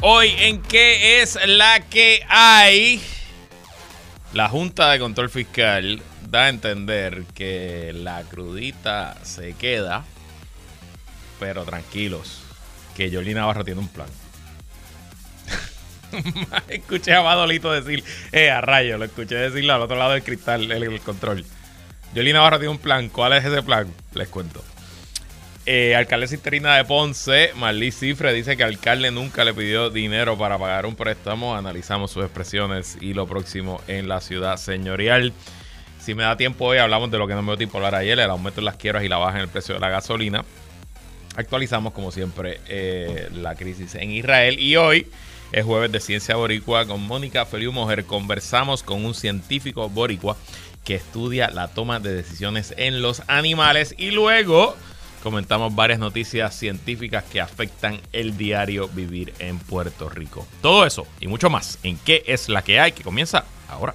Hoy en qué es la que hay. La Junta de Control Fiscal da a entender que la crudita se queda, pero tranquilos, que Yolina Navarro tiene un plan. escuché a Madolito decir, eh, a rayo, lo escuché decirlo al otro lado del cristal, el, control. Yolina Navarro tiene un plan. ¿Cuál es ese plan? Les cuento. Eh, alcaldesa de Ponce, Marlí Cifre, dice que el alcalde nunca le pidió dinero para pagar un préstamo. Analizamos sus expresiones y lo próximo en la ciudad señorial. Si me da tiempo hoy, hablamos de lo que no me dio tiempo hablar ayer, el aumento en las quiebras y la baja en el precio de la gasolina. Actualizamos, como siempre, eh, la crisis en Israel. Y hoy es jueves de Ciencia Boricua con Mónica Feliu Mujer. Conversamos con un científico boricua que estudia la toma de decisiones en los animales. Y luego comentamos varias noticias científicas que afectan el diario vivir en Puerto Rico. Todo eso y mucho más en qué es la que hay que comienza ahora.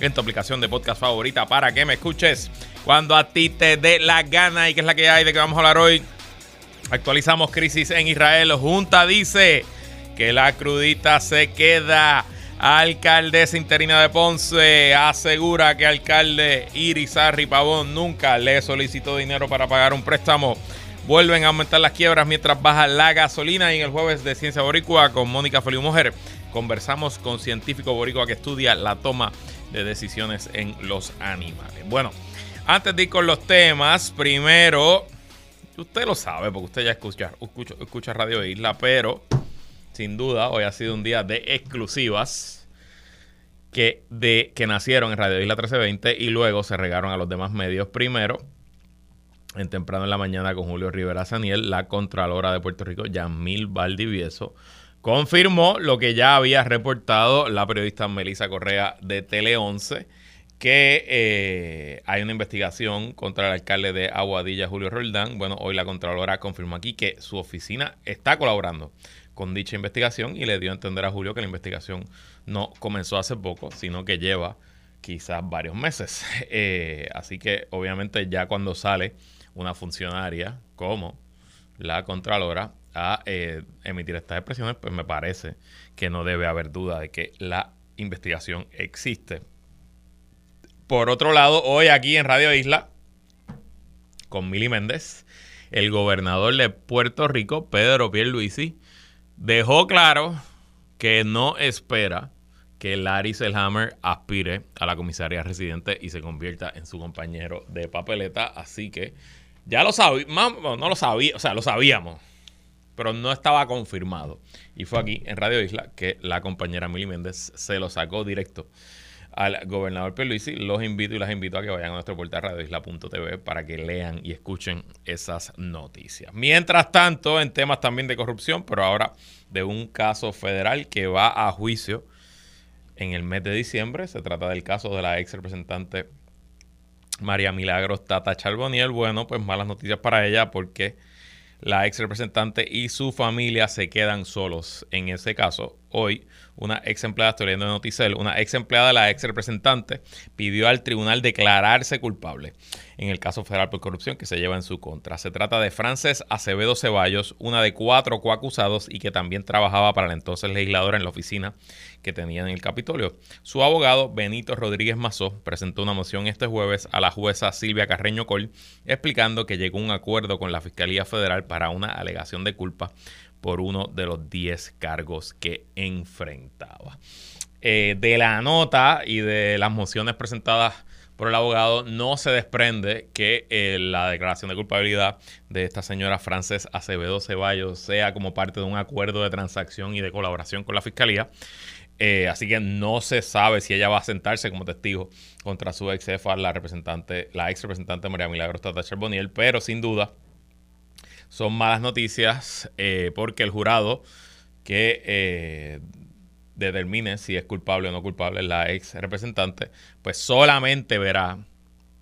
en tu aplicación de podcast favorita para que me escuches cuando a ti te dé la gana y que es la que hay de que vamos a hablar hoy. Actualizamos crisis en Israel. Junta dice que la crudita se queda. Alcaldesa interina de Ponce asegura que alcalde Irizarri Pavón nunca le solicitó dinero para pagar un préstamo. Vuelven a aumentar las quiebras mientras baja la gasolina. Y en el jueves de Ciencia Boricua con Mónica Feliu Mujer conversamos con científico boricua que estudia la toma decisiones en los animales. Bueno, antes de ir con los temas, primero, usted lo sabe porque usted ya escucha, escucha, Radio Isla, pero sin duda hoy ha sido un día de exclusivas que, de, que nacieron en Radio Isla 1320 y luego se regaron a los demás medios. Primero, en temprano en la mañana con Julio Rivera Saniel, la Contralora de Puerto Rico, Yamil Valdivieso, confirmó lo que ya había reportado la periodista Melissa Correa de Tele 11, que eh, hay una investigación contra el alcalde de Aguadilla, Julio Roldán. Bueno, hoy la Contralora confirmó aquí que su oficina está colaborando con dicha investigación y le dio a entender a Julio que la investigación no comenzó hace poco, sino que lleva quizás varios meses. Eh, así que obviamente ya cuando sale una funcionaria como la Contralora a eh, emitir estas expresiones, pues me parece que no debe haber duda de que la investigación existe. Por otro lado, hoy aquí en Radio Isla, con Mili Méndez, el gobernador de Puerto Rico, Pedro Pierluisi, dejó claro que no espera que Larry Selhammer aspire a la comisaría residente y se convierta en su compañero de papeleta. Así que ya lo sabíamos, no lo sabía, o sea, lo sabíamos pero no estaba confirmado. Y fue aquí, en Radio Isla, que la compañera Mili Méndez se lo sacó directo al gobernador Pierluisi. Los invito y las invito a que vayan a nuestro portal radioisla.tv para que lean y escuchen esas noticias. Mientras tanto, en temas también de corrupción, pero ahora de un caso federal que va a juicio en el mes de diciembre. Se trata del caso de la ex representante María Milagros Tata Charboniel. Bueno, pues malas noticias para ella porque la ex representante y su familia se quedan solos. En ese caso, hoy, una ex empleada, estoy leyendo de Noticel, una ex empleada de la ex representante pidió al tribunal declararse culpable en el caso federal por corrupción que se lleva en su contra. Se trata de Frances Acevedo Ceballos, una de cuatro coacusados y que también trabajaba para el entonces legislador en la oficina que tenía en el Capitolio. Su abogado, Benito Rodríguez Mazó, presentó una moción este jueves a la jueza Silvia Carreño Col, explicando que llegó a un acuerdo con la Fiscalía Federal para una alegación de culpa por uno de los 10 cargos que enfrentaba. Eh, de la nota y de las mociones presentadas por el abogado, no se desprende que eh, la declaración de culpabilidad de esta señora Frances Acevedo Ceballos sea como parte de un acuerdo de transacción y de colaboración con la fiscalía. Eh, así que no se sabe si ella va a sentarse como testigo contra su ex jefa, la representante, la ex representante María Milagros Tata Charboniel, pero sin duda son malas noticias eh, porque el jurado que determine si es culpable o no culpable la ex representante, pues solamente verá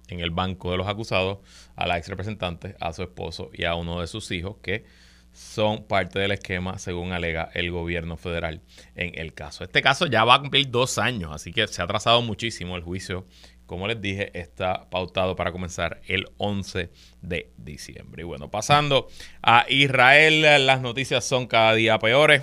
en el banco de los acusados a la ex representante, a su esposo y a uno de sus hijos que son parte del esquema según alega el gobierno federal en el caso. Este caso ya va a cumplir dos años, así que se ha atrasado muchísimo el juicio. Como les dije, está pautado para comenzar el 11 de diciembre. Y bueno, pasando a Israel, las noticias son cada día peores.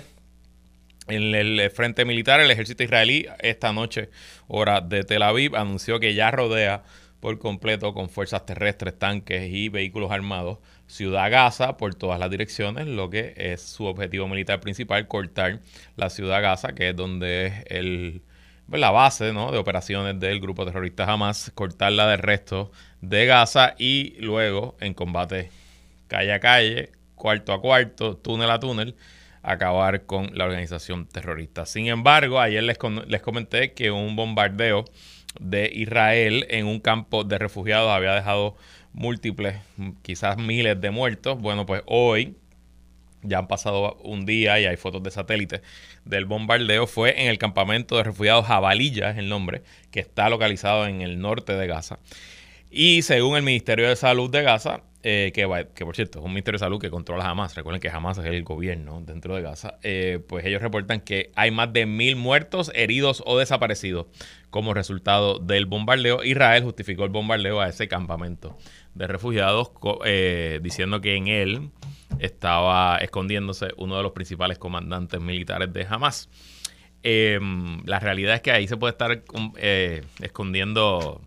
En el frente militar, el ejército israelí esta noche, hora de Tel Aviv, anunció que ya rodea por completo con fuerzas terrestres, tanques y vehículos armados Ciudad Gaza por todas las direcciones, lo que es su objetivo militar principal, cortar la Ciudad Gaza, que es donde es el, la base ¿no? de operaciones del grupo terrorista Hamas, cortarla del resto de Gaza y luego en combate calle a calle, cuarto a cuarto, túnel a túnel, acabar con la organización terrorista. Sin embargo, ayer les, les comenté que un bombardeo de Israel en un campo de refugiados había dejado múltiples, quizás miles de muertos. Bueno, pues hoy ya han pasado un día y hay fotos de satélite del bombardeo. Fue en el campamento de refugiados Jabalilla, es el nombre, que está localizado en el norte de Gaza. Y según el Ministerio de Salud de Gaza, eh, que, por cierto es un Ministerio de Salud que controla Hamas, recuerden que Hamas es el gobierno dentro de Gaza, eh, pues ellos reportan que hay más de mil muertos, heridos o desaparecidos como resultado del bombardeo. Israel justificó el bombardeo a ese campamento de refugiados eh, diciendo que en él estaba escondiéndose uno de los principales comandantes militares de Hamas. Em, la realidad es que ahí se puede estar escondiendo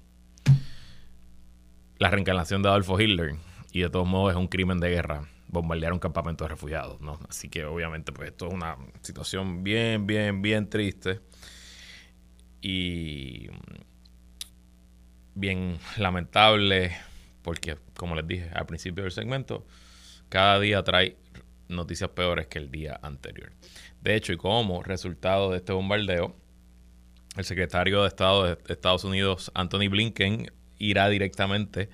la reencarnación de Adolfo Hitler y de todos modos es un crimen de guerra bombardear un campamento de refugiados, ¿no? Así que obviamente pues esto es una situación bien, bien, bien triste y bien lamentable porque, como les dije al principio del segmento, cada día trae noticias peores que el día anterior. De hecho, y como resultado de este bombardeo, el secretario de Estado de Estados Unidos, Anthony Blinken, irá directamente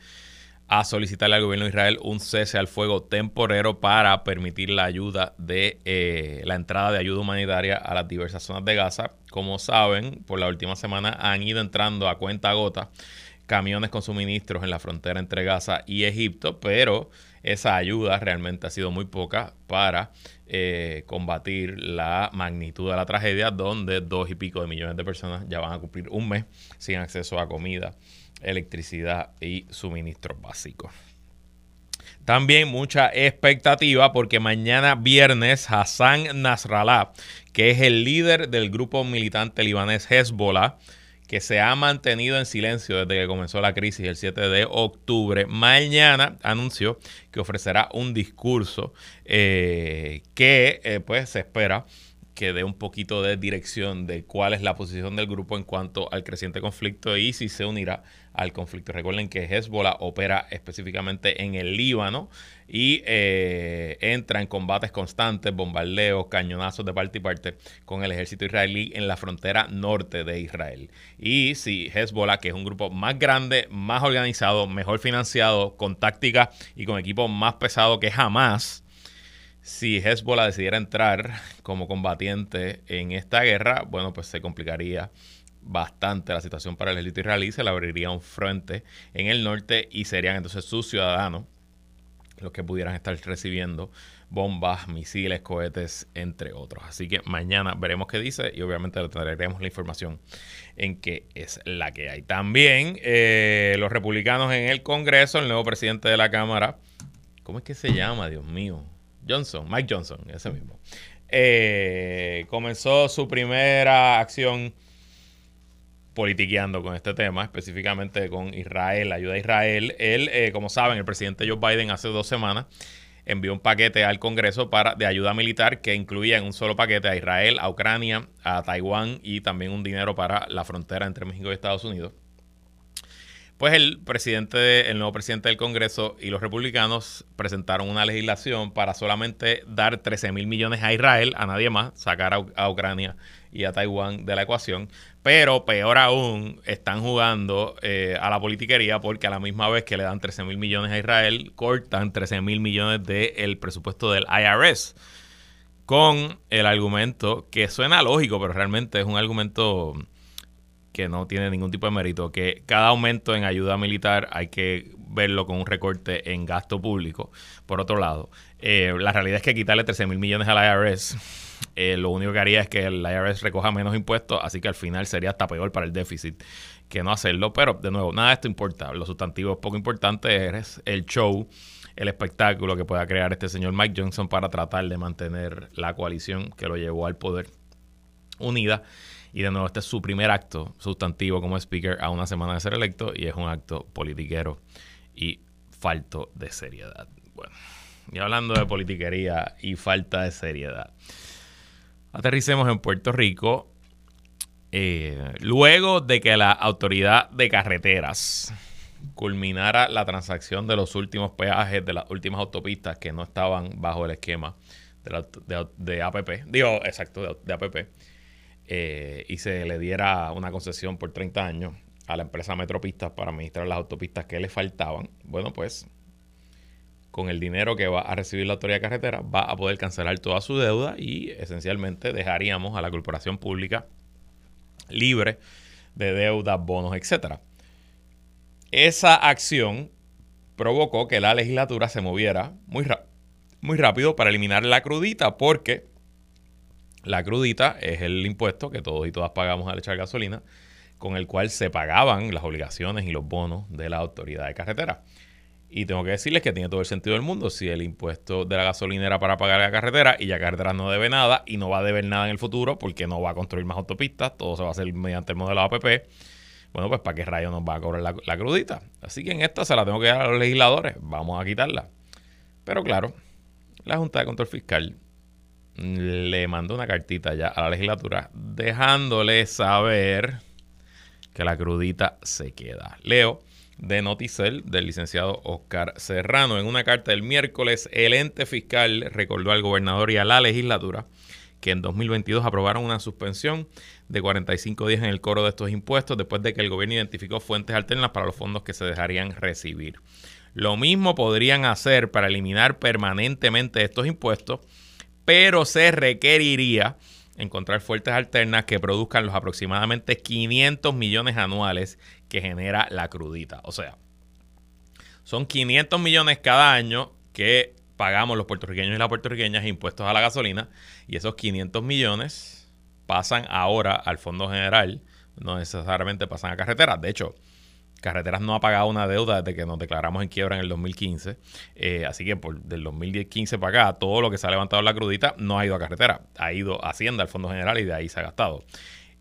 a solicitarle al gobierno de Israel un cese al fuego temporero para permitir la ayuda de eh, la entrada de ayuda humanitaria a las diversas zonas de Gaza. Como saben, por la última semana han ido entrando a cuenta gota camiones con suministros en la frontera entre Gaza y Egipto, pero esa ayuda realmente ha sido muy poca para eh, combatir la magnitud de la tragedia, donde dos y pico de millones de personas ya van a cumplir un mes sin acceso a comida electricidad y suministros básicos. También mucha expectativa porque mañana viernes Hassan Nasrallah, que es el líder del grupo militante libanés Hezbollah, que se ha mantenido en silencio desde que comenzó la crisis el 7 de octubre, mañana anunció que ofrecerá un discurso eh, que eh, pues se espera que dé un poquito de dirección de cuál es la posición del grupo en cuanto al creciente conflicto y si se unirá al conflicto. Recuerden que Hezbollah opera específicamente en el Líbano y eh, entra en combates constantes, bombardeos, cañonazos de parte y parte con el ejército israelí en la frontera norte de Israel. Y si Hezbollah, que es un grupo más grande, más organizado, mejor financiado, con táctica y con equipo más pesado que jamás, si Hezbollah decidiera entrar como combatiente en esta guerra, bueno, pues se complicaría bastante la situación para el ejército israelí, se le abriría un frente en el norte y serían entonces sus ciudadanos los que pudieran estar recibiendo bombas, misiles, cohetes, entre otros. Así que mañana veremos qué dice y obviamente le traeremos la información en qué es la que hay. También eh, los republicanos en el Congreso, el nuevo presidente de la Cámara, ¿cómo es que se llama? Dios mío Johnson, Mike Johnson, ese mismo, eh, comenzó su primera acción politiqueando con este tema, específicamente con Israel, ayuda a Israel. Él, eh, como saben, el presidente Joe Biden hace dos semanas envió un paquete al Congreso para, de ayuda militar que incluía en un solo paquete a Israel, a Ucrania, a Taiwán y también un dinero para la frontera entre México y Estados Unidos. Pues el presidente, el nuevo presidente del Congreso y los republicanos presentaron una legislación para solamente dar 13 mil millones a Israel, a nadie más, sacar a, Ucrania y a Taiwán de la ecuación. Pero peor aún, están jugando eh, a la politiquería porque a la misma vez que le dan 13 mil millones a Israel, cortan 13 mil millones del presupuesto del IRS. Con el argumento que suena lógico, pero realmente es un argumento que no tiene ningún tipo de mérito, que cada aumento en ayuda militar hay que verlo con un recorte en gasto público. Por otro lado, eh, la realidad es que quitarle 13 mil millones al IRS, eh, lo único que haría es que el IRS recoja menos impuestos, así que al final sería hasta peor para el déficit que no hacerlo. Pero de nuevo, nada de esto importa. Lo sustantivo poco importante es el show, el espectáculo que pueda crear este señor Mike Johnson para tratar de mantener la coalición que lo llevó al poder unida y de nuevo, este es su primer acto sustantivo como speaker a una semana de ser electo y es un acto politiquero y falto de seriedad. Bueno, y hablando de politiquería y falta de seriedad, aterricemos en Puerto Rico. Eh, luego de que la autoridad de carreteras culminara la transacción de los últimos peajes de las últimas autopistas que no estaban bajo el esquema de, APP, digo, exacto, de APP, eh, y se le diera una concesión por 30 años a la empresa Metropistas para administrar las autopistas que le faltaban, bueno, pues con el dinero que va a recibir la autoridad de carretera va a poder cancelar toda su deuda y esencialmente dejaríamos a la corporación pública libre de deudas, bonos, etcétera. Esa acción provocó que la legislatura se moviera muy, muy rápido para eliminar la crudita porque la crudita es el impuesto que todos y todas pagamos al echar gasolina, con el cual se pagaban las obligaciones y los bonos de la autoridad de carretera. Y tengo que decirles que tiene todo el sentido del mundo si el impuesto de la gasolina era para pagar la carretera y ya carretera no debe nada y no va a deber nada en el futuro porque no va a construir más autopistas, todo se va a hacer mediante el modelo APP. Bueno, pues ¿para qué rayo nos va a cobrar la, la crudita? Así que en esta se la tengo que dar a los legisladores, vamos a quitarla. Pero claro, la Junta de Control Fiscal le mandó una cartita ya a la legislatura dejándole saber que la crudita se queda. Leo de Noticel del licenciado Oscar Serrano. En una carta del miércoles, el ente fiscal recordó al gobernador y a la legislatura que en 2022 aprobaron una suspensión de 45 días en el coro de estos impuestos después de que el gobierno identificó fuentes alternas para los fondos que se dejarían recibir. Lo mismo podrían hacer para eliminar permanentemente estos impuestos pero se requeriría encontrar fuentes alternas que produzcan los aproximadamente 500 millones anuales que genera la crudita. O sea, son 500 millones cada año que pagamos los puertorriqueños y las puertorriqueñas impuestos a la gasolina y esos 500 millones pasan ahora al Fondo General, no necesariamente pasan a carreteras. De hecho, Carreteras no ha pagado una deuda desde que nos declaramos en quiebra en el 2015. Eh, así que por del 2015 para acá, todo lo que se ha levantado en la crudita no ha ido a carretera. Ha ido a Hacienda, al Fondo General, y de ahí se ha gastado.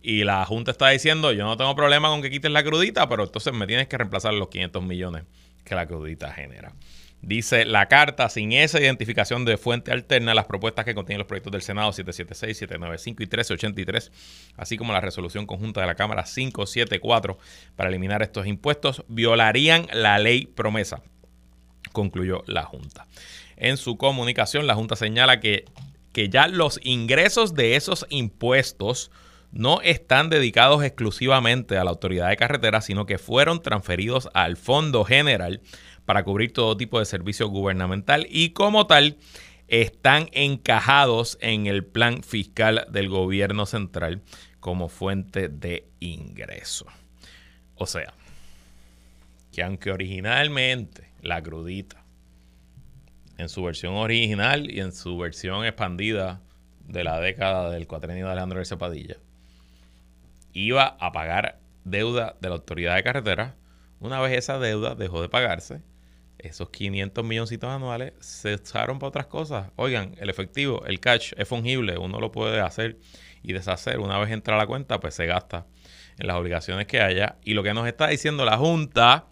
Y la Junta está diciendo, yo no tengo problema con que quites la crudita, pero entonces me tienes que reemplazar los 500 millones que la crudita genera. Dice la carta, sin esa identificación de fuente alterna, las propuestas que contienen los proyectos del Senado 776, 795 y 1383, así como la resolución conjunta de la Cámara 574 para eliminar estos impuestos, violarían la ley promesa, concluyó la Junta. En su comunicación, la Junta señala que, que ya los ingresos de esos impuestos no están dedicados exclusivamente a la autoridad de carreteras, sino que fueron transferidos al Fondo General para cubrir todo tipo de servicio gubernamental y como tal están encajados en el plan fiscal del gobierno central como fuente de ingreso. O sea, que aunque originalmente la crudita, en su versión original y en su versión expandida de la década del cuatrenio de Alejandro García Padilla, iba a pagar deuda de la autoridad de carretera, una vez esa deuda dejó de pagarse, esos 500 milloncitos anuales se usaron para otras cosas. Oigan, el efectivo, el cash es fungible, uno lo puede hacer y deshacer. Una vez entra a la cuenta, pues se gasta en las obligaciones que haya. Y lo que nos está diciendo la Junta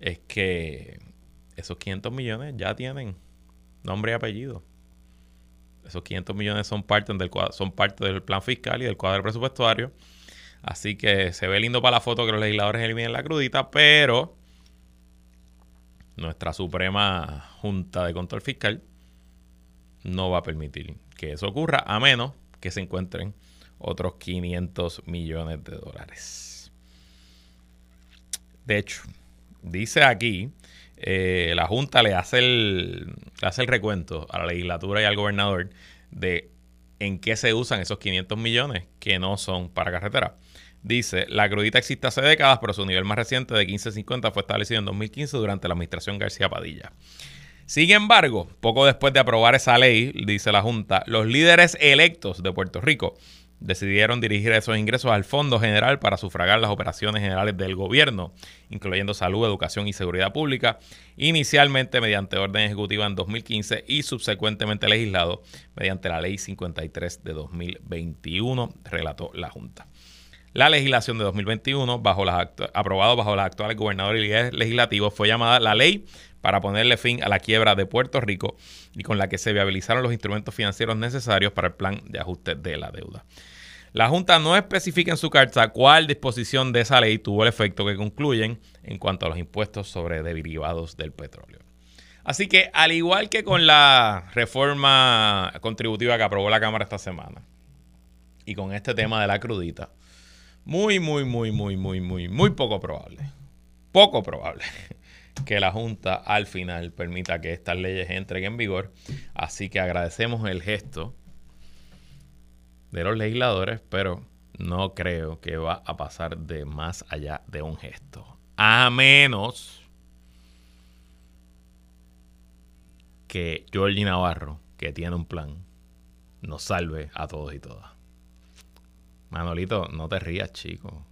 es que esos 500 millones ya tienen nombre y apellido. Esos 500 millones son parte del, son parte del plan fiscal y del cuadro presupuestario. Así que se ve lindo para la foto que los legisladores eliminen la crudita, pero nuestra Suprema Junta de Control Fiscal no va a permitir que eso ocurra a menos que se encuentren otros 500 millones de dólares. De hecho, dice aquí, eh, la Junta le hace, el, hace el recuento a la legislatura y al gobernador de en qué se usan esos 500 millones que no son para carretera. Dice, la crudita existe hace décadas, pero su nivel más reciente de 1550 fue establecido en 2015 durante la administración García Padilla. Sin embargo, poco después de aprobar esa ley, dice la Junta, los líderes electos de Puerto Rico decidieron dirigir esos ingresos al Fondo General para sufragar las operaciones generales del gobierno, incluyendo salud, educación y seguridad pública, inicialmente mediante orden ejecutiva en 2015 y subsecuentemente legislado mediante la Ley 53 de 2021, relató la Junta la legislación de 2021, bajo aprobado bajo las actuales gobernadores y legislativos, fue llamada la ley para ponerle fin a la quiebra de Puerto Rico y con la que se viabilizaron los instrumentos financieros necesarios para el plan de ajuste de la deuda. La Junta no especifica en su carta cuál disposición de esa ley tuvo el efecto que concluyen en cuanto a los impuestos sobre derivados del petróleo. Así que, al igual que con la reforma contributiva que aprobó la Cámara esta semana y con este tema de la crudita, muy, muy, muy, muy, muy, muy, muy poco probable, poco probable que la Junta al final permita que estas leyes entren en vigor. Así que agradecemos el gesto de los legisladores, pero no creo que va a pasar de más allá de un gesto. A menos que Georgie Navarro, que tiene un plan, nos salve a todos y todas. Manolito, no te rías, chico.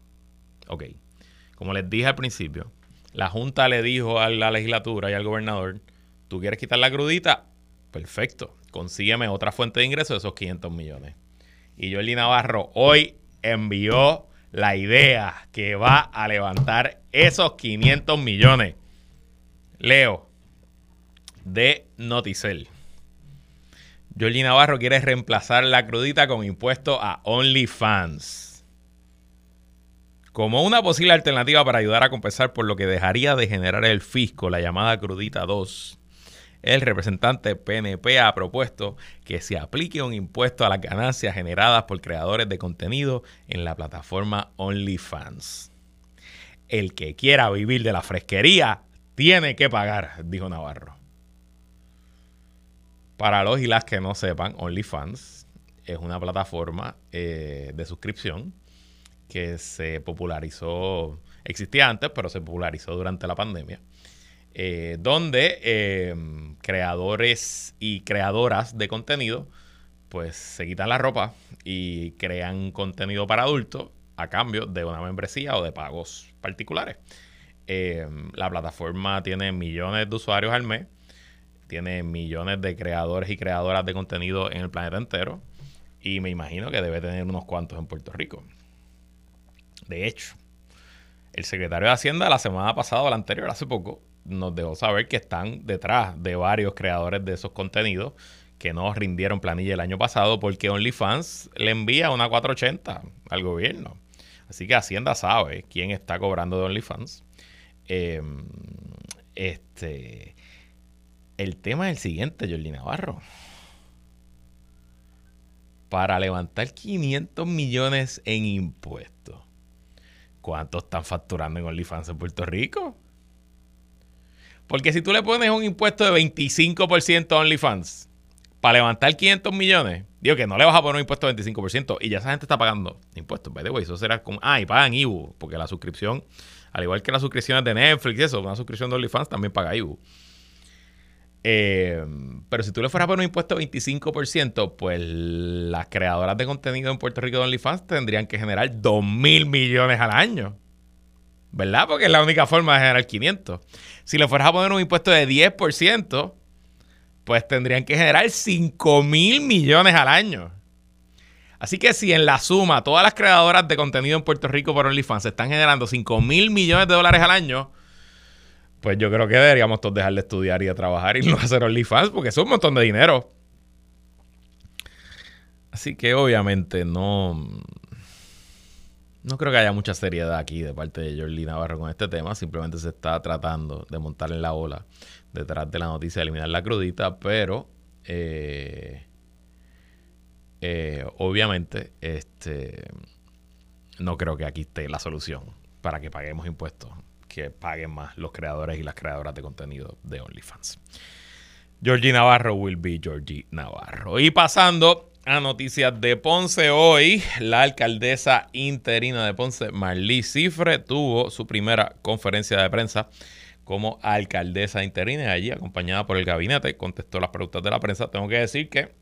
Ok. Como les dije al principio, la Junta le dijo a la legislatura y al gobernador, ¿tú quieres quitar la crudita? Perfecto. Consígueme otra fuente de ingresos de esos 500 millones. Y Jordi Navarro hoy envió la idea que va a levantar esos 500 millones. Leo, de Noticel. Georgie Navarro quiere reemplazar la crudita con impuesto a OnlyFans. Como una posible alternativa para ayudar a compensar por lo que dejaría de generar el fisco, la llamada crudita 2, el representante PNP ha propuesto que se aplique un impuesto a las ganancias generadas por creadores de contenido en la plataforma OnlyFans. El que quiera vivir de la fresquería tiene que pagar, dijo Navarro. Para los y las que no sepan, OnlyFans es una plataforma eh, de suscripción que se popularizó, existía antes, pero se popularizó durante la pandemia, eh, donde eh, creadores y creadoras de contenido pues se quitan la ropa y crean contenido para adultos a cambio de una membresía o de pagos particulares. la plataforma tiene millones de usuarios al mes tiene millones de creadores y creadoras de contenido en el planeta entero y me imagino que debe tener unos cuantos en Puerto Rico. De hecho, el secretario de Hacienda la semana pasada o la anterior, hace poco, nos dejó saber que están detrás de varios creadores de esos contenidos que no rindieron planilla el año pasado porque OnlyFans le envía una 480 al gobierno. Así que Hacienda sabe quién está cobrando de OnlyFans. Em, este, el tema es el siguiente, Jordi Navarro. Para levantar 500 millones en impuestos, ¿cuánto están facturando en OnlyFans en Puerto Rico? Porque si tú le pones un impuesto de 25% a OnlyFans para levantar 500 millones, digo que no le vas a poner un impuesto de 25% y ya esa gente está pagando impuestos. By the way, eso será como. Ah, y pagan IBU, porque la suscripción, al igual que las suscripciones de Netflix y eso, una suscripción de OnlyFans también paga IBU. Eh, pero si tú le fueras a poner un impuesto de 25%, pues las creadoras de contenido en Puerto Rico de OnlyFans tendrían que generar 2 mil millones al año. ¿Verdad? Porque es la única forma de generar 500. Si le fueras a poner un impuesto de 10%, pues tendrían que generar 5 mil millones al año. Así que si en la suma todas las creadoras de contenido en Puerto Rico por OnlyFans están generando 5 mil millones de dólares al año, pues yo creo que deberíamos todos dejar de estudiar y de trabajar y no hacer OnlyFans porque es un montón de dinero. Así que obviamente no. No creo que haya mucha seriedad aquí de parte de Jordi Navarro con este tema. Simplemente se está tratando de montar en la ola detrás de la noticia de eliminar la crudita, pero eh, eh, obviamente este, no creo que aquí esté la solución para que paguemos impuestos, que paguen más los creadores y las creadoras de contenido de OnlyFans. Georgie Navarro will be Georgie Navarro. Y pasando a noticias de Ponce hoy, la alcaldesa interina de Ponce, Marlí Cifre, tuvo su primera conferencia de prensa como alcaldesa interina allí acompañada por el gabinete, contestó las preguntas de la prensa. Tengo que decir que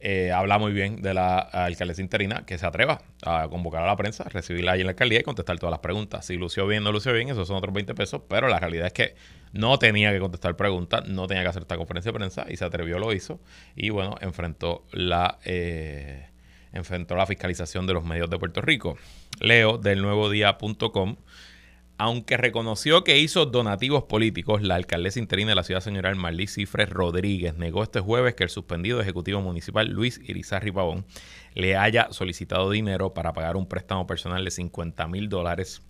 eh, habla muy bien de la alcaldesa interina que se atreva a convocar a la prensa, recibirla ahí en la alcaldía y contestar todas las preguntas. Si lució bien, no lució bien, esos son otros 20 pesos, pero la realidad es que no tenía que contestar preguntas, no tenía que hacer esta conferencia de prensa y se atrevió, lo hizo y bueno, enfrentó la, eh, enfrentó la fiscalización de los medios de Puerto Rico. Leo del nuevodía.com aunque reconoció que hizo donativos políticos, la alcaldesa interina de la ciudad, señora Marlí Cifres Rodríguez, negó este jueves que el suspendido ejecutivo municipal Luis Irizarri Pavón le haya solicitado dinero para pagar un préstamo personal de 50 mil dólares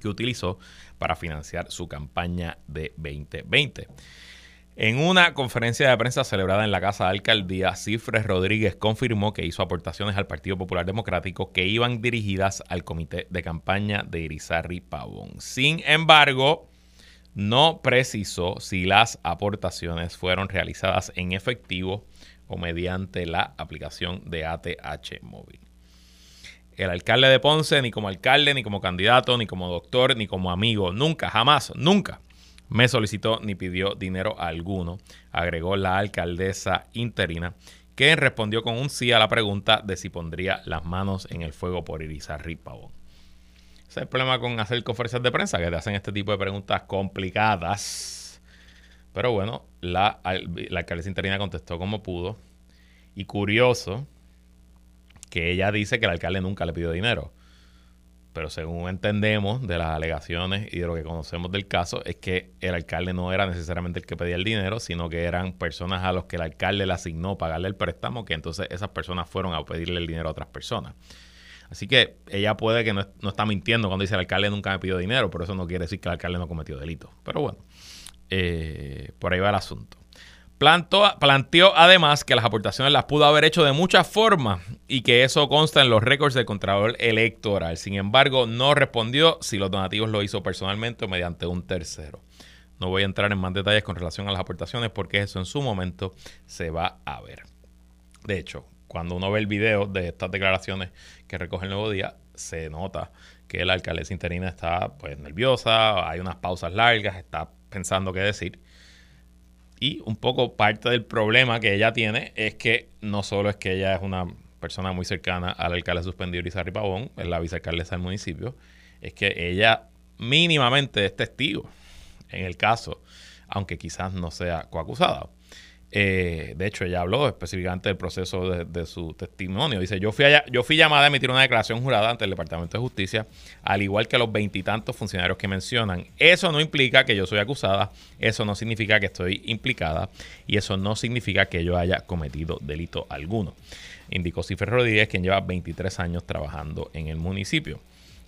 que utilizó para financiar su campaña de 2020. En una conferencia de prensa celebrada en la Casa de Alcaldía, Cifres Rodríguez confirmó que hizo aportaciones al Partido Popular Democrático que iban dirigidas al comité de campaña de Irizarry Pavón. Sin embargo, no precisó si las aportaciones fueron realizadas en efectivo o mediante la aplicación de ATH móvil. El alcalde de Ponce, ni como alcalde, ni como candidato, ni como doctor, ni como amigo, nunca, jamás, nunca me solicitó ni pidió dinero alguno, agregó la alcaldesa interina, que respondió con un sí a la pregunta de si pondría las manos en el fuego por Irizarry Pavón. Ese es el problema con hacer conferencias de prensa, que te hacen este tipo de preguntas complicadas. Pero bueno, la, la alcaldesa interina contestó como pudo. Y curioso que ella dice que el alcalde nunca le pidió dinero pero según entendemos de las alegaciones y de lo que conocemos del caso, es que el alcalde no era necesariamente el que pedía el dinero, sino que eran personas a los que el alcalde le asignó pagarle el préstamo, que entonces esas personas fueron a pedirle el dinero a otras personas. Así que ella puede que no, está mintiendo cuando dice el alcalde nunca me pidió dinero, pero eso no quiere decir que el alcalde no cometió delito. Pero bueno, eh, por ahí va el asunto planteó además que las aportaciones las pudo haber hecho de muchas formas y que eso consta en los récords del Contralor Electoral. Sin embargo, no respondió si los donativos lo hizo personalmente o mediante un tercero. No voy a entrar en más detalles con relación a las aportaciones porque eso en su momento se va a ver. De hecho, cuando uno ve el video de estas declaraciones que recoge el nuevo día, se nota que la alcaldesa interina está pues nerviosa, hay unas pausas largas, está pensando qué decir. Y un poco parte del problema que ella tiene es que no solo es que ella es una persona muy cercana al alcalde suspendido Irizarry Pavón, es la vicealcaldesa del municipio, es que ella mínimamente es testigo en el caso, aunque quizás no sea coacusada. Eh, de hecho, ella habló específicamente del proceso de, su testimonio. Dice, yo fui, yo fui llamada a emitir una declaración jurada ante el Departamento de Justicia, al igual que los veintitantos funcionarios que mencionan. Eso no implica que yo soy acusada, eso no significa que estoy implicada y eso no significa que yo haya cometido delito alguno, indicó Cifre Rodríguez, quien lleva 23 años trabajando en el municipio.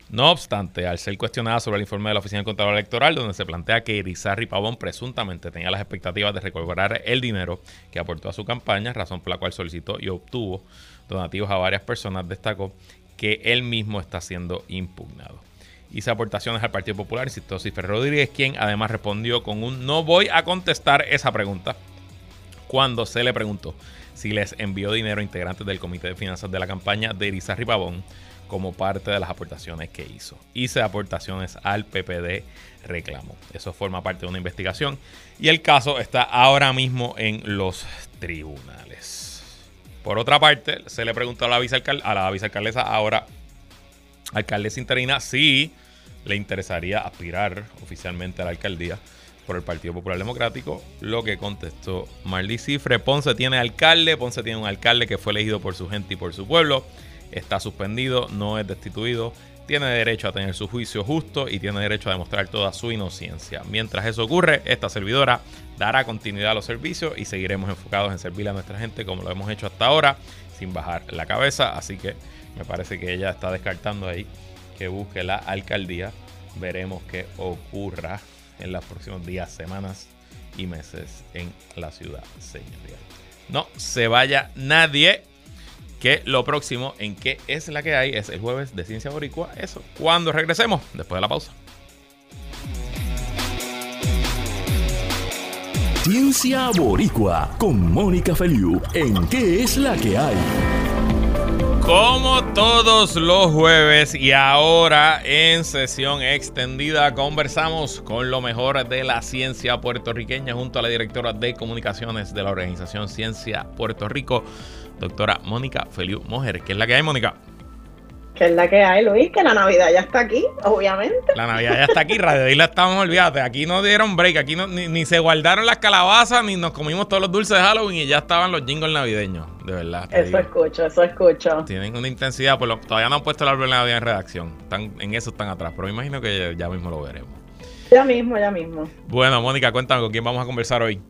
No obstante, al ser cuestionada sobre el informe de la Oficina del Contador Electoral, donde se plantea que Irizarry Pavón presuntamente tenía las expectativas de recuperar el dinero que aportó a su campaña, razón por la cual solicitó y obtuvo donativos a varias personas, destacó que él mismo está siendo impugnado. Hice aportaciones al Partido Popular, insistió Cifer Rodríguez, quien además respondió con un no voy a contestar esa pregunta cuando se le preguntó si les envió dinero a integrantes del Comité de Finanzas de la campaña de Irizarry Pavón como parte de las aportaciones que hizo. Hice aportaciones al PPD reclamo. Eso forma parte de una investigación y el caso está ahora mismo en los tribunales. Por otra parte, se le preguntó a la, a la vicealcaldesa, ahora alcaldesa interina, si le interesaría aspirar oficialmente a la alcaldía por el Partido Popular Democrático, lo que contestó Marlí Cifre. Ponce tiene alcalde, Ponce tiene un alcalde que fue elegido por su gente y por su pueblo está suspendido, no es destituido, tiene derecho a tener su juicio justo y tiene derecho a demostrar toda su inocencia. Mientras eso ocurre, esta servidora dará continuidad a los servicios y seguiremos enfocados en servir a nuestra gente como lo hemos hecho hasta ahora, sin bajar la cabeza. Así que me parece que ella está descartando ahí que busque la alcaldía. Veremos qué ocurra en los próximos días, semanas y meses en la ciudad señorial. No se vaya nadie que lo próximo en que es la que hay es el jueves de Ciencia Boricua. Eso, cuando regresemos, después de la pausa. Ciencia Boricua con Mónica Feliu en ¿Qué es la que hay? Como todos los jueves y ahora en sesión extendida conversamos con lo mejor de la ciencia puertorriqueña junto a la directora de comunicaciones de la organización Ciencia Puerto Rico, doctora Mónica Feliu Mojer. ¿Qué es la que hay, Mónica? ¿Qué es la que hay, Luis? Que la Navidad ya está aquí, obviamente. La Navidad ya está aquí, Radio Isla estamos, olvídate. Aquí no dieron break, aquí no, ni, se guardaron las calabazas, ni nos comimos todos los dulces de Halloween y ya estaban los jingles navideños, de verdad. Eso escucho, eso escucho. Tienen una intensidad, pues todavía no han puesto el árbol de Navidad en redacción. Están, en eso están atrás, pero me imagino que ya mismo lo veremos. Ya mismo, ya mismo. Bueno, Mónica, cuéntame con quién vamos a conversar hoy.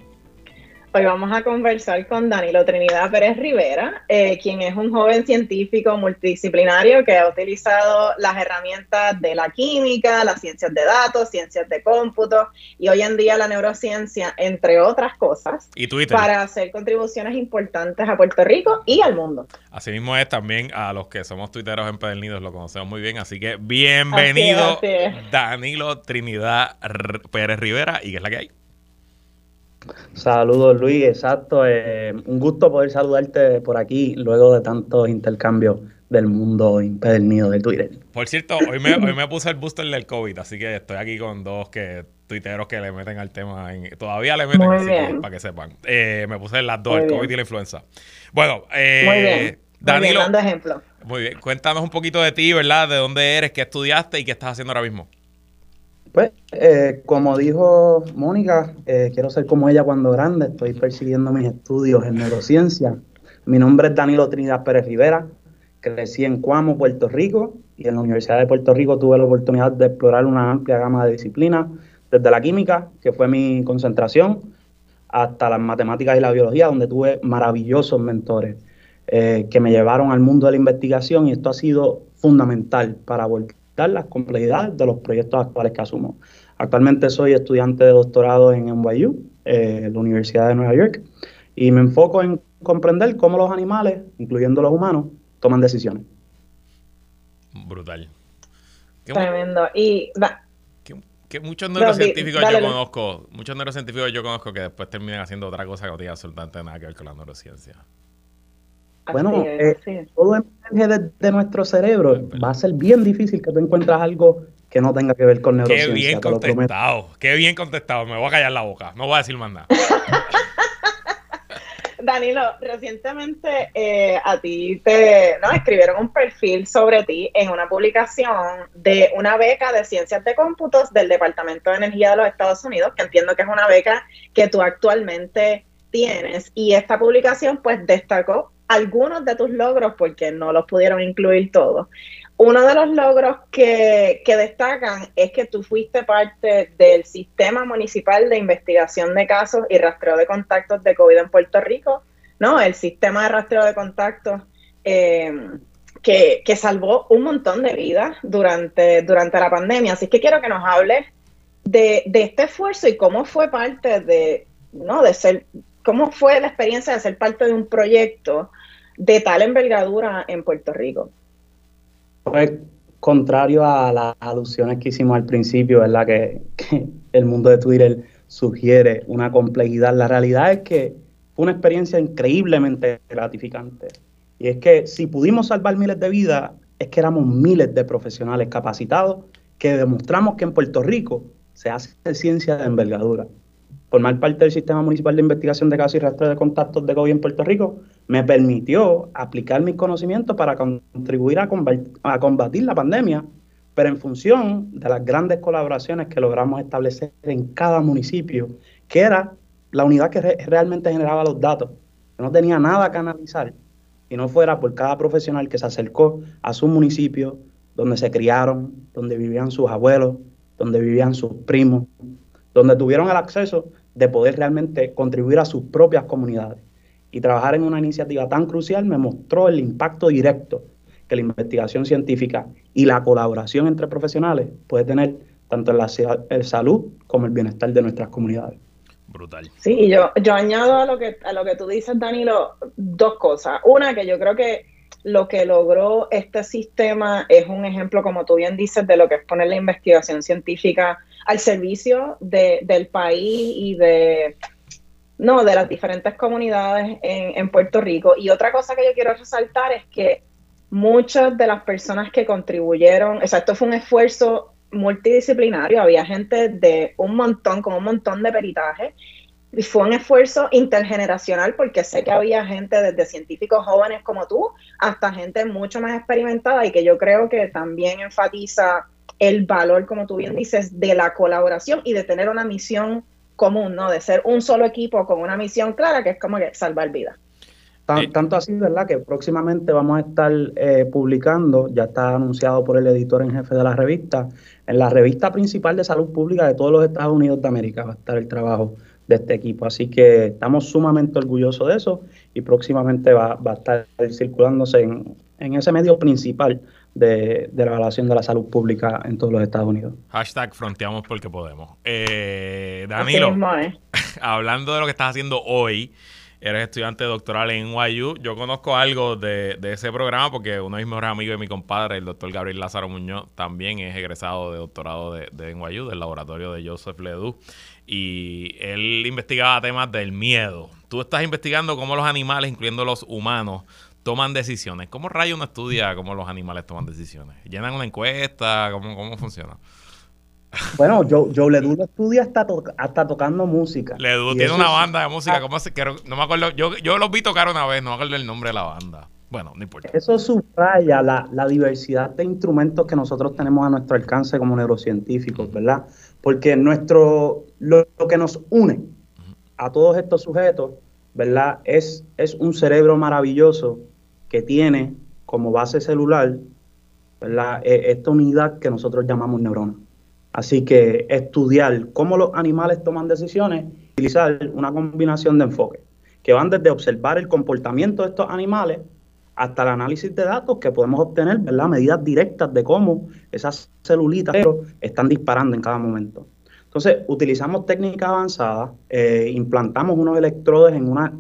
Hoy vamos a conversar con Danilo Trinidad Pérez Rivera, eh, quien es un joven científico multidisciplinario que ha utilizado las herramientas de la química, las ciencias de datos, ciencias de cómputo y hoy en día la neurociencia, entre otras cosas, para hacer contribuciones importantes a Puerto Rico y al mundo. Asimismo es también a los que somos tuiteros empedernidos, lo conocemos muy bien, así que bienvenido Danilo Trinidad Pérez Rivera y qué es la que hay. Saludos Luis, exacto. Eh, un gusto poder saludarte por aquí luego de tantos intercambios del mundo impedernido de Twitter. Por cierto, hoy me, hoy me puse el booster del COVID, así que estoy aquí con dos que tuiteros que le meten al tema. todavía le meten, para que sepan. Eh, me puse las dos, el COVID y la influenza. Bueno, eh, muy bien. Danilo. dando ejemplo. Muy bien, cuéntanos un poquito de ti, ¿verdad? De dónde eres, qué estudiaste y qué estás haciendo ahora mismo. Pues, eh, como dijo Mónica, eh, quiero ser como ella cuando grande, estoy persiguiendo mis estudios en neurociencia. Mi nombre es Danilo Trinidad Pérez Rivera, crecí en Cuamo, Puerto Rico, y en la Universidad de Puerto Rico tuve la oportunidad de explorar una amplia gama de disciplinas, desde la química, que fue mi concentración, hasta las matemáticas y la biología, donde tuve maravillosos mentores eh, que me llevaron al mundo de la investigación y esto ha sido fundamental para volver las complejidades de los proyectos actuales que asumo. Actualmente soy estudiante de doctorado en NYU, eh, la Universidad de Nueva York, y me enfoco en comprender cómo los animales, incluyendo los humanos, toman decisiones. Brutal. Tremendo. Y que, muchos neurocientíficos yo conozco, muchos neurocientíficos yo conozco que después terminan haciendo otra cosa que no tiene absolutamente nada que ver con la neurociencia. Bueno, eh, todo emerge de, nuestro cerebro. Va a ser bien difícil que tú encuentres algo que no tenga que ver con neurociencia. Qué bien contestado, qué bien contestado. Me voy a callar la boca, no voy a decir más nada. Danilo, recientemente eh, a ti te ¿no? escribieron un perfil sobre ti en una publicación de una beca de ciencias de cómputos del Departamento de Energía de los Estados Unidos, que entiendo que es una beca que tú actualmente tienes. Y esta publicación pues destacó algunos de tus logros porque no los pudieron incluir todos. Uno de los logros que, destacan es que tú fuiste parte del Sistema Municipal de Investigación de Casos y Rastreo de Contactos de COVID en Puerto Rico, ¿no? El sistema de rastreo de contactos eh, que, salvó un montón de vidas durante, durante la pandemia. Así que quiero que nos hables de, de este esfuerzo y cómo fue parte de, ¿no? de ser ¿Cómo fue la experiencia de ser parte de un proyecto de tal envergadura en Puerto Rico? Pues contrario a las alusiones que hicimos al principio, ¿verdad? Que, que el mundo de Twitter sugiere una complejidad. La realidad es que fue una experiencia increíblemente gratificante. Y es que si pudimos salvar miles de vidas, es que éramos miles de profesionales capacitados que demostramos que en Puerto Rico se hace ciencia de envergadura formar parte del Sistema Municipal de Investigación de Casos y Rastreo de Contactos de COVID en Puerto Rico me permitió aplicar mis conocimientos para contribuir a, combatir la pandemia, pero en función de las grandes colaboraciones que logramos establecer en cada municipio, que era la unidad que realmente generaba los datos, que no tenía nada que analizar, y no fuera por cada profesional que se acercó a su municipio, donde se criaron, donde vivían sus abuelos, donde vivían sus primos, donde tuvieron el acceso de poder realmente contribuir a sus propias comunidades. Y trabajar en una iniciativa tan crucial me mostró el impacto directo que la investigación científica y la colaboración entre profesionales puede tener tanto en la salud como el bienestar de nuestras comunidades. Brutal. Sí, yo, yo añado a lo que a lo que tú dices, Danilo, dos cosas. Una, que yo creo que lo que logró este sistema es un ejemplo, como tú bien dices, de lo que es poner la investigación científica al servicio del país y de no, de las diferentes comunidades en, en Puerto Rico. Y otra cosa que yo quiero resaltar es que muchas de las personas que contribuyeron, o sea, esto fue un esfuerzo multidisciplinario, había gente de un montón, con un montón de peritaje, y fue un esfuerzo intergeneracional porque sé que había gente desde científicos jóvenes como tú hasta gente mucho más experimentada y que yo creo que también enfatiza el valor, como tú bien dices, de la colaboración y de tener una misión común, ¿no? De ser un solo equipo con una misión clara que es como que salvar vidas. Tanto así, ¿verdad? Que próximamente vamos a estar eh, publicando, ya está anunciado por el editor en jefe de la revista, en la revista principal de salud pública de todos los Estados Unidos de América va a estar el trabajo de este equipo. Así que estamos sumamente orgullosos de eso y próximamente va, a estar circulándose en, ese medio principal de, la evaluación de la salud pública en todos los Estados Unidos. Hashtag fronteamos porque podemos. Eh, Danilo, ¿eh? hablando de lo que estás haciendo hoy, eres estudiante doctoral en NYU. Yo conozco algo de, ese programa porque uno de mis mejores amigos de mi compadre, el doctor Gabriel Lázaro Muñoz, también es egresado de doctorado de, de NYU, del laboratorio de Joseph Ledoux. Y él investigaba temas del miedo. Tú estás investigando cómo los animales, incluyendo los humanos, toman decisiones. ¿Cómo rayo uno estudia cómo los animales toman decisiones? ¿Llenan una encuesta? ¿Cómo, cómo funciona? Bueno, yo, yo Ledu estudia hasta, hasta tocando música. Ledu tiene una banda de música, ¿cómo se, no me acuerdo, yo, yo los vi tocar una vez, no me acuerdo el nombre de la banda. Bueno, no importa. Eso subraya la, la diversidad de instrumentos que nosotros tenemos a nuestro alcance como neurocientíficos, ¿verdad? Porque nuestro, lo, que nos une a todos estos sujetos, ¿verdad? Es, es un cerebro maravilloso que tiene como base celular, ¿verdad? E, esta unidad que nosotros llamamos neurona. Así que estudiar cómo los animales toman decisiones, utilizar una combinación de enfoques que van desde observar el comportamiento de estos animales hasta el análisis de datos que podemos obtener, ¿verdad? Medidas directas de cómo esas celulitas están disparando en cada momento. Entonces, utilizamos técnicas avanzadas, eh, implantamos unos electrodos en unas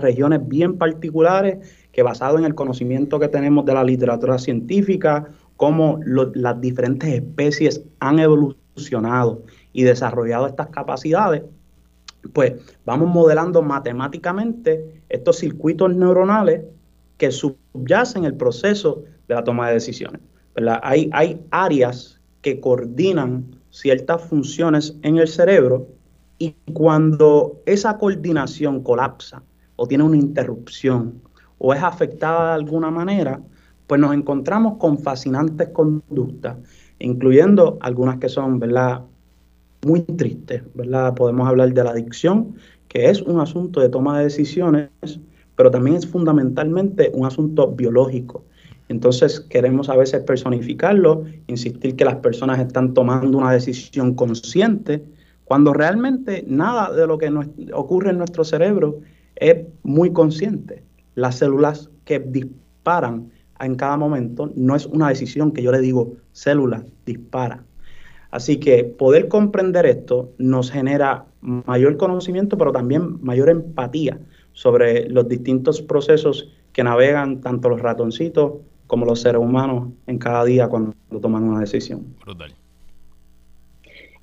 regiones bien particulares que basado en el conocimiento que tenemos de la literatura científica, cómo las diferentes especies han evolucionado y desarrollado estas capacidades, pues vamos modelando matemáticamente estos circuitos neuronales que subyacen el proceso de la toma de decisiones. Hay, hay áreas que coordinan ciertas funciones en el cerebro y cuando esa coordinación colapsa o tiene una interrupción o es afectada de alguna manera, pues nos encontramos con fascinantes conductas, incluyendo algunas que son, ¿verdad? Muy tristes. Podemos hablar de la adicción, que es un asunto de toma de decisiones, pero también es fundamentalmente un asunto biológico. Entonces queremos a veces personificarlo, insistir que las personas están tomando una decisión consciente, cuando realmente nada de lo que ocurre en nuestro cerebro es muy consciente. Las células que disparan en cada momento, no es una decisión que yo le digo, célula, dispara. Así que poder comprender esto nos genera mayor conocimiento, pero también mayor empatía sobre los distintos procesos que navegan tanto los ratoncitos como los seres humanos en cada día cuando toman una decisión. Brutal.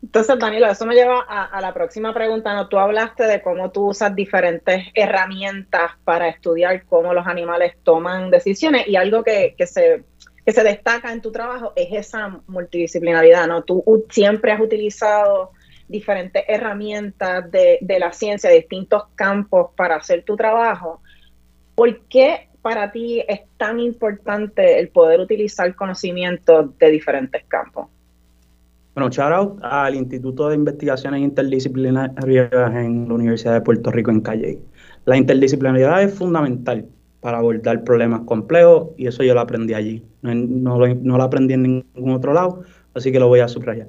Entonces, Danilo, eso me lleva a, la próxima pregunta. ¿no? Tú hablaste de cómo tú usas diferentes herramientas para estudiar cómo los animales toman decisiones y algo que, se, se destaca en tu trabajo es esa multidisciplinaridad, ¿no? Tú siempre has utilizado diferentes herramientas de, de la ciencia, distintos campos para hacer tu trabajo. ¿Por qué para ti es tan importante el poder utilizar conocimientos de diferentes campos? Bueno, shout out al Instituto de Investigaciones Interdisciplinarias en la Universidad de Puerto Rico en Calle. La interdisciplinaridad es fundamental para abordar problemas complejos y eso yo lo aprendí allí. No, lo, aprendí en ningún otro lado, así que lo voy a subrayar.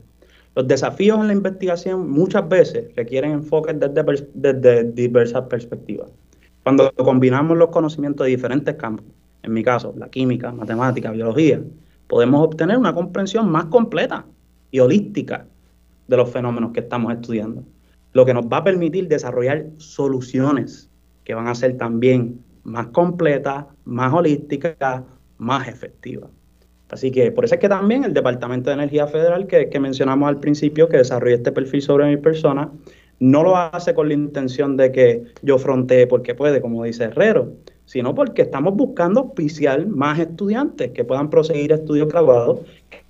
Los desafíos en la investigación muchas veces requieren enfoques desde diversas perspectivas. Cuando combinamos los conocimientos de diferentes campos, en mi caso, la química, matemática, biología, podemos obtener una comprensión más completa y holística de los fenómenos que estamos estudiando, lo que nos va a permitir desarrollar soluciones que van a ser también más completas, más holísticas, más efectivas. Así que por eso es que también el Departamento de Energía Federal que, que mencionamos al principio, que desarrolla este perfil sobre mi persona, no lo hace con la intención de que yo frontee porque puede, como dice Herrero, sino porque estamos buscando auspiciar más estudiantes que puedan proseguir estudios graduados,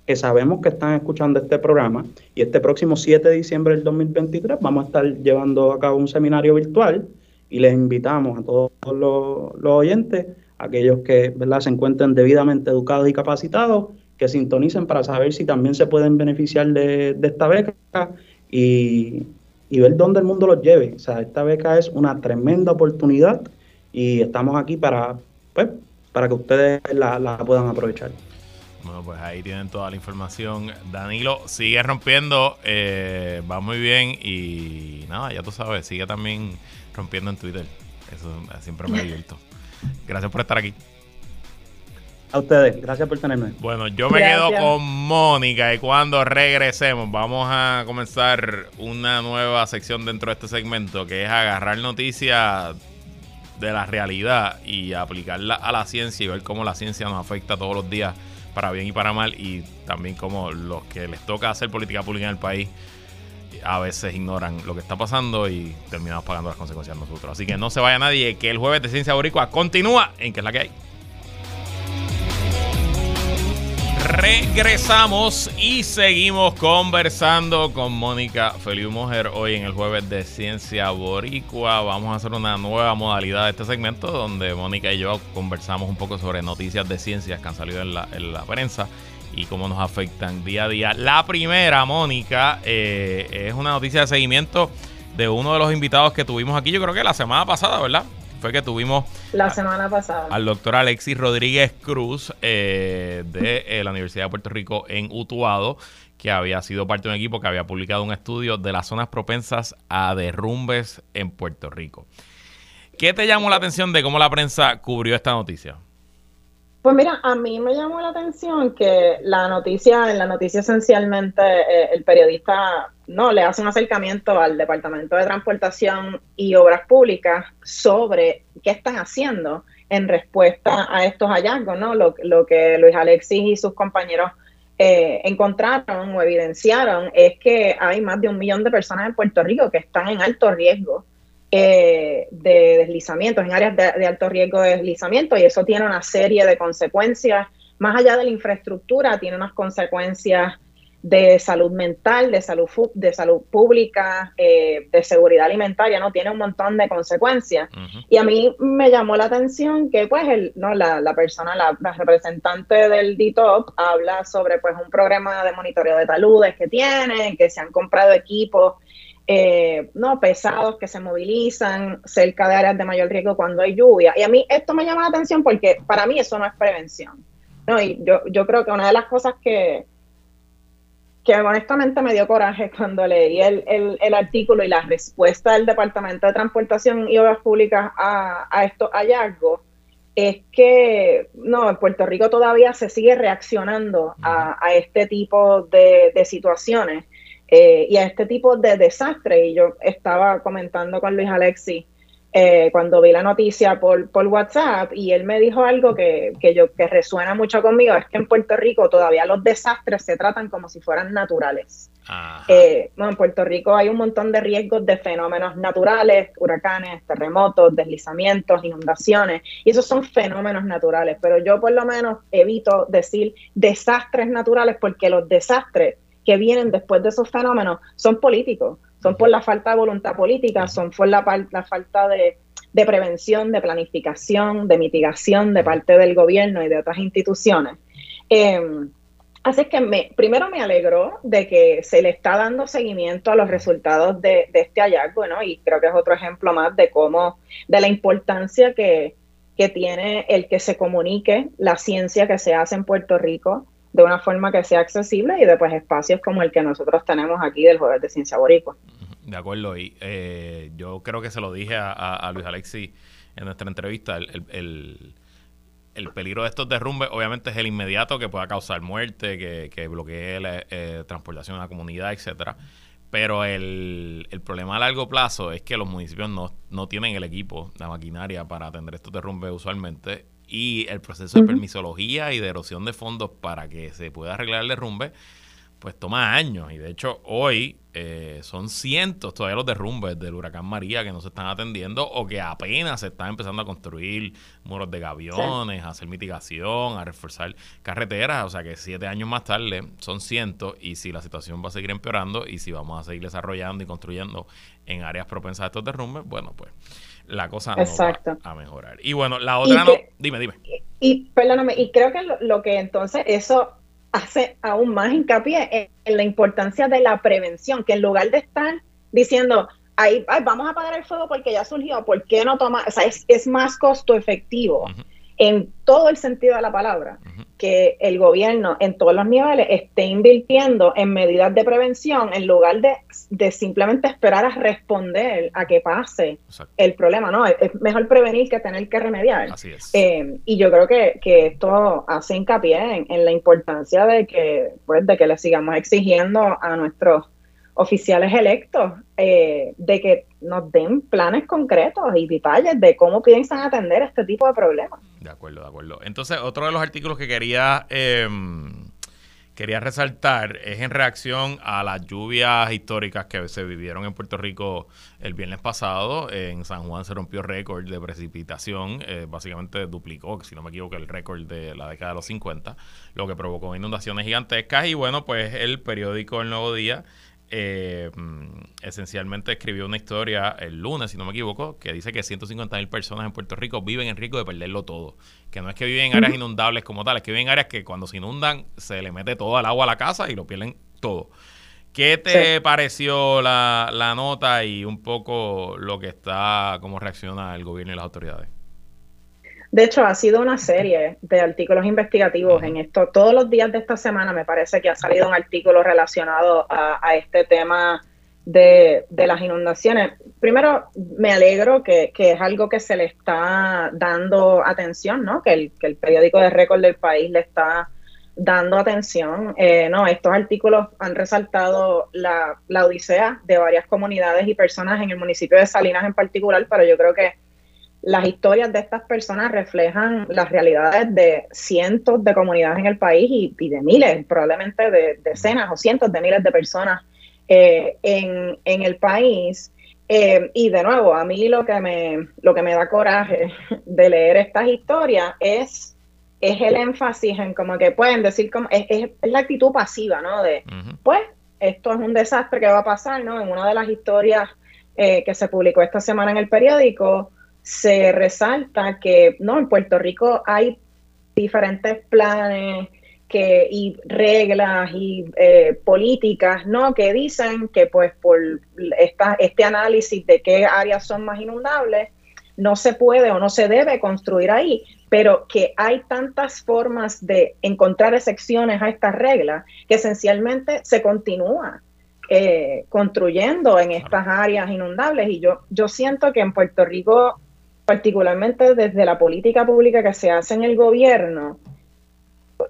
que sabemos que están escuchando este programa. Y este próximo 7 de diciembre del 2023 vamos a estar llevando a cabo un seminario virtual y les invitamos a todos los, oyentes, aquellos que ¿verdad? se encuentren debidamente educados y capacitados, que sintonicen para saber si también se pueden beneficiar de, esta beca y, ver dónde el mundo los lleve. O sea, esta beca es una tremenda oportunidad y estamos aquí para, pues, para que ustedes la, puedan aprovechar. Bueno, pues ahí tienen toda la información. Danilo sigue rompiendo, eh, va muy bien y nada, ya tú sabes, sigue también rompiendo en Twitter. Eso siempre me divierto. Gracias por estar aquí. A ustedes, gracias por tenerme. Bueno, yo me quedo con Mónica y cuando regresemos vamos a comenzar una nueva sección dentro de este segmento que es agarrar noticias de la realidad y aplicarla a la ciencia y ver cómo la ciencia nos afecta todos los días para bien y para mal y también cómo los que les toca hacer política pública en el país a veces ignoran lo que está pasando y terminamos pagando las consecuencias nosotros. Así que no se vaya nadie, que el jueves de Ciencia Boricua continúa en que es la que hay. Regresamos y seguimos conversando con Mónica Feliu Mujer hoy en el jueves de Ciencia Boricua. Vamos a hacer una nueva modalidad de este segmento donde Mónica y yo conversamos un poco sobre noticias de ciencias que han salido en la, en la prensa y cómo nos afectan día a día. La primera, Mónica, eh, es una noticia de seguimiento de uno de los invitados que tuvimos aquí, yo creo que la semana pasada, ¿verdad? Fue que tuvimos la semana pasada al doctor Alexis Rodríguez Cruz eh, de eh, la Universidad de Puerto Rico en Utuado, que había sido parte de un equipo que había publicado un estudio de las zonas propensas a derrumbes en Puerto Rico. ¿Qué te llamó la atención de cómo la prensa cubrió esta noticia? Pues mira, a mí me llamó la atención que la noticia, en la noticia esencialmente eh, el periodista no le hace un acercamiento al Departamento de Transportación y Obras Públicas sobre qué están haciendo en respuesta a estos hallazgos, ¿no? Lo, que Luis Alexis y sus compañeros eh, encontraron o evidenciaron es que hay más de un millón de personas en Puerto Rico que están en alto riesgo eh, de deslizamientos, en áreas de, alto riesgo de deslizamiento, y eso tiene una serie de consecuencias, más allá de la infraestructura, tiene unas consecuencias de salud mental, de salud, de salud pública, eh, de seguridad alimentaria, ¿no? Tiene un montón de consecuencias. Y a mí me llamó la atención que, pues, el, ¿no? la, la persona, la, representante del DITOP habla sobre, pues, un programa de monitoreo de taludes que tienen, que se han comprado equipos eh, no pesados que se movilizan cerca de áreas de mayor riesgo cuando hay lluvia. Y a mí esto me llama la atención porque para mí eso no es prevención. ¿no? Y yo, yo creo que una de las cosas que, que honestamente me dio coraje cuando leí el, el, artículo y la respuesta del Departamento de Transportación y Obras Públicas a, a estos hallazgos es que no, en Puerto Rico todavía se sigue reaccionando a, a este tipo de, de situaciones eh, y a este tipo de desastres. Y yo estaba comentando con Luis Alexi eh, cuando vi la noticia por, por WhatsApp y él me dijo algo que, que, yo, que resuena mucho conmigo, es que en Puerto Rico todavía los desastres se tratan como si fueran naturales. Eh, bueno, en Puerto Rico hay un montón de riesgos de fenómenos naturales, huracanes, terremotos, deslizamientos, inundaciones, y esos son fenómenos naturales, pero yo por lo menos evito decir desastres naturales porque los desastres que vienen después de esos fenómenos son políticos, son por la falta de voluntad política, son por la, falta de, prevención, de planificación, de mitigación de parte del gobierno y de otras instituciones. Em, así que me, primero me alegró de que se le está dando seguimiento a los resultados de, este hallazgo, ¿no? Y creo que es otro ejemplo más de cómo, de la importancia que tiene el que se comunique la ciencia que se hace en Puerto Rico de una forma que sea accesible y después espacios como el que nosotros tenemos aquí del Jueves de Ciencia Boricua. De acuerdo, y eh, yo creo que se lo dije a, Luis Alexi en nuestra entrevista, el, el, peligro de estos derrumbes obviamente es el inmediato que pueda causar muerte, que, que bloquee la eh, transportación a la comunidad, etcétera pero el, el, problema a largo plazo es que los municipios no, no tienen el equipo, la maquinaria para atender estos derrumbes usualmente. Y el proceso de permisología y de erosión de fondos para que se pueda arreglar el derrumbe pues toma años. Y de hecho, hoy eh, son cientos todavía los derrumbes del huracán María que no se están atendiendo o que apenas se están empezando a construir muros de gaviones, a hacer mitigación, a reforzar carreteras. O sea que siete años más tarde son cientos. Y si la situación va a seguir empeorando y si vamos a seguir desarrollando y construyendo en áreas propensas a estos derrumbes, bueno, pues la cosa no va a mejorar. Y bueno, la otra no. Dime, dime. Y, perdóname, y creo que lo que entonces eso hace aún más hincapié en, la importancia de la prevención, que en lugar de estar diciendo, ahí vamos a apagar el fuego porque ya surgió, ¿por qué no tomar? O sea, es, más costo efectivo en todo el sentido de la palabra, que el gobierno en todos los niveles esté invirtiendo en medidas de prevención en lugar de, simplemente esperar a responder a que pase el problema, ¿no? Es, mejor prevenir que tener que remediar. Así es. Eh, y yo creo que, esto hace hincapié en, la importancia de que, pues, de que le sigamos exigiendo a nuestros oficiales electos eh, de que nos den planes concretos y detalles de cómo piensan atender este tipo de problemas. De acuerdo, de acuerdo. Entonces, otro de los artículos que quería, em, quería resaltar es en reacción a las lluvias históricas que se vivieron en Puerto Rico el viernes pasado. En San Juan se rompió récord de precipitación, eh, básicamente duplicó, si no me equivoco, el récord de la década de los 50, lo que provocó inundaciones gigantescas. Y bueno, pues el periódico El Nuevo Día eh, esencialmente escribió una historia el lunes, si no me equivoco, que dice que 150 mil personas en Puerto Rico viven en riesgo de perderlo todo. Que no es que viven en áreas inundables como tal, es que viven en áreas que cuando se inundan se le mete todo el agua a la casa y lo pierden todo. ¿Qué te pareció la, la nota y un poco lo que está, cómo reacciona el gobierno y las autoridades? De hecho, ha sido una serie de artículos investigativos en esto. Todos los días de esta semana me parece que ha salido un artículo relacionado a, este tema de, las inundaciones. Primero, me alegro que, es algo que se le está dando atención, ¿no? Que el, que el periódico de récord del país le está dando atención. Eh, no, estos artículos han resaltado la, la odisea de varias comunidades y personas en el municipio de Salinas en particular, pero yo creo que las historias de estas personas reflejan las realidades de cientos de comunidades en el país y, de miles, probablemente de decenas o cientos de miles de personas eh, en, el país. Eh, y de nuevo, a mí lo que me, lo que me da coraje de leer estas historias es, es el énfasis en como que pueden decir, como, es, es, la actitud pasiva, ¿no? De, pues, esto es un desastre que va a pasar, ¿no? En una de las historias eh, que se publicó esta semana en el periódico, se resalta que no en Puerto Rico hay diferentes planes que, y reglas y eh, políticas no que dicen que pues por esta, este análisis de qué áreas son más inundables no se puede o no se debe construir ahí, pero que hay tantas formas de encontrar excepciones a estas reglas que esencialmente se continúa eh, construyendo en estas áreas inundables. Y yo, yo siento que en Puerto Rico particularmente desde la política pública que se hace en el gobierno,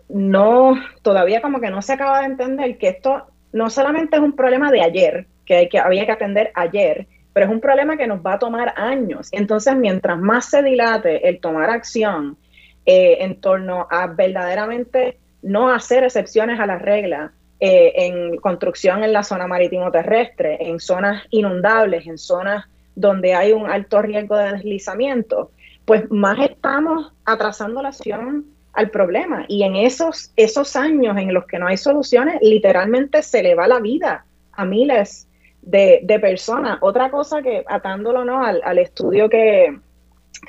no, todavía como que no se acaba de entender que esto no solamente es un problema de ayer, que, hay que había que atender ayer, pero es un problema que nos va a tomar años. Entonces, mientras más se dilate el tomar acción eh, en torno a verdaderamente no hacer excepciones a las reglas eh, en construcción en la zona marítimo terrestre, en zonas inundables, en zonas donde hay un alto riesgo de deslizamiento, pues más estamos atrasando la acción al problema. Y en esos, esos años en los que no hay soluciones, literalmente se le va la vida a miles de, personas. Otra cosa que, atándolo ¿no? al, estudio que,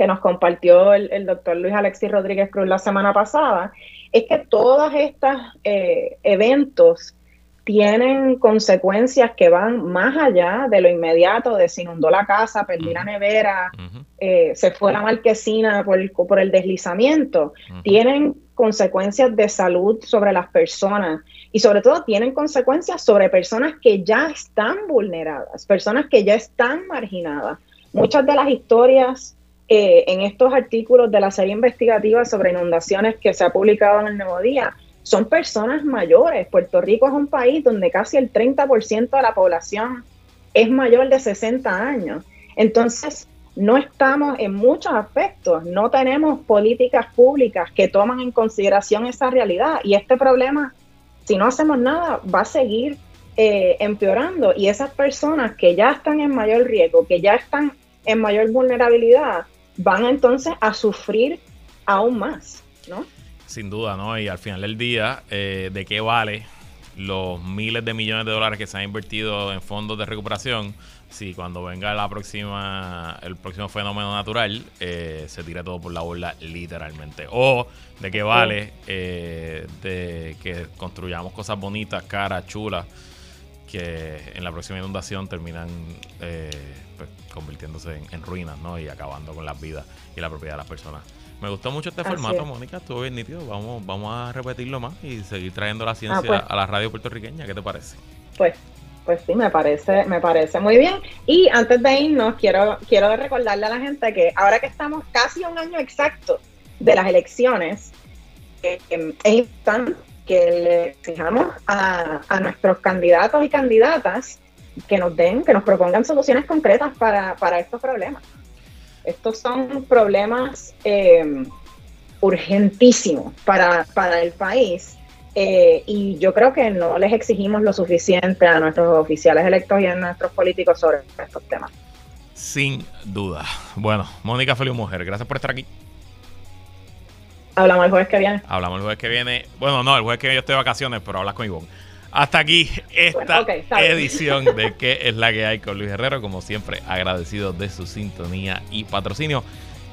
nos compartió el, doctor Luis Alexis Rodríguez Cruz la semana pasada, es que todos estos eh, eventos tienen consecuencias que van más allá de lo inmediato, de se inundó la casa, perdí la nevera, eh, se fue la marquesina por, por el deslizamiento. Tienen consecuencias de salud sobre las personas y sobre todo tienen consecuencias sobre personas que ya están vulneradas, personas que ya están marginadas. Muchas de las historias eh, en estos artículos de la serie investigativa sobre inundaciones que se ha publicado en el Nuevo Día son personas mayores. Puerto Rico es un país donde casi el 30% de la población es mayor de 60 años. Entonces, no estamos en muchos aspectos, no tenemos políticas públicas que toman en consideración esa realidad y este problema, si no hacemos nada, va a seguir eh, empeorando y esas personas que ya están en mayor riesgo, que ya están en mayor vulnerabilidad, van entonces a sufrir aún más, ¿no? Sin duda, ¿no? Y al final del día, eh, ¿de qué vale los miles de millones de dólares que se han invertido en fondos de recuperación si cuando venga la próxima el próximo fenómeno natural eh, se tira todo por la borda literalmente o de qué vale eh, de que construyamos cosas bonitas caras chulas que en la próxima inundación terminan pues, convirtiéndose en, en, ruinas ¿no? y acabando con las vidas y la propiedad de las personas me gustó mucho este formato, Mónica, estuvo bien nítido. Vamos, vamos a repetirlo más y seguir trayendo la ah, ciencia pues. a la radio puertorriqueña. ¿Qué te parece? Pues, pues sí, me parece, me parece muy bien. Y antes de irnos, quiero, quiero recordarle a la gente que ahora que estamos casi un año exacto de las elecciones, eh, es importante que le exijamos a, a nuestros candidatos y candidatas que nos den, que nos propongan soluciones concretas para, para estos problemas. Estos son problemas eh, urgentísimos para, el país. Eh, y yo creo que no les exigimos lo suficiente a nuestros oficiales electos y a nuestros políticos sobre estos temas. Sin duda. Bueno, Mónica Feliu Mujer, gracias por estar aquí. Hablamos el jueves que viene. Hablamos el jueves que viene. Bueno, no, el jueves que viene yo estoy de vacaciones, pero hablas con Ivonne. Hasta aquí esta edición de ¿Qué es la que hay con Luis Herrero? Como siempre, agradecido de su sintonía y patrocinio.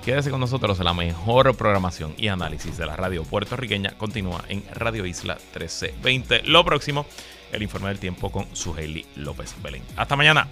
Quédese con nosotros, la mejor programación y análisis de la radio puertorriqueña continúa en Radio Isla 1320. Lo próximo, el informe del tiempo con Suheili López Belén. Hasta mañana.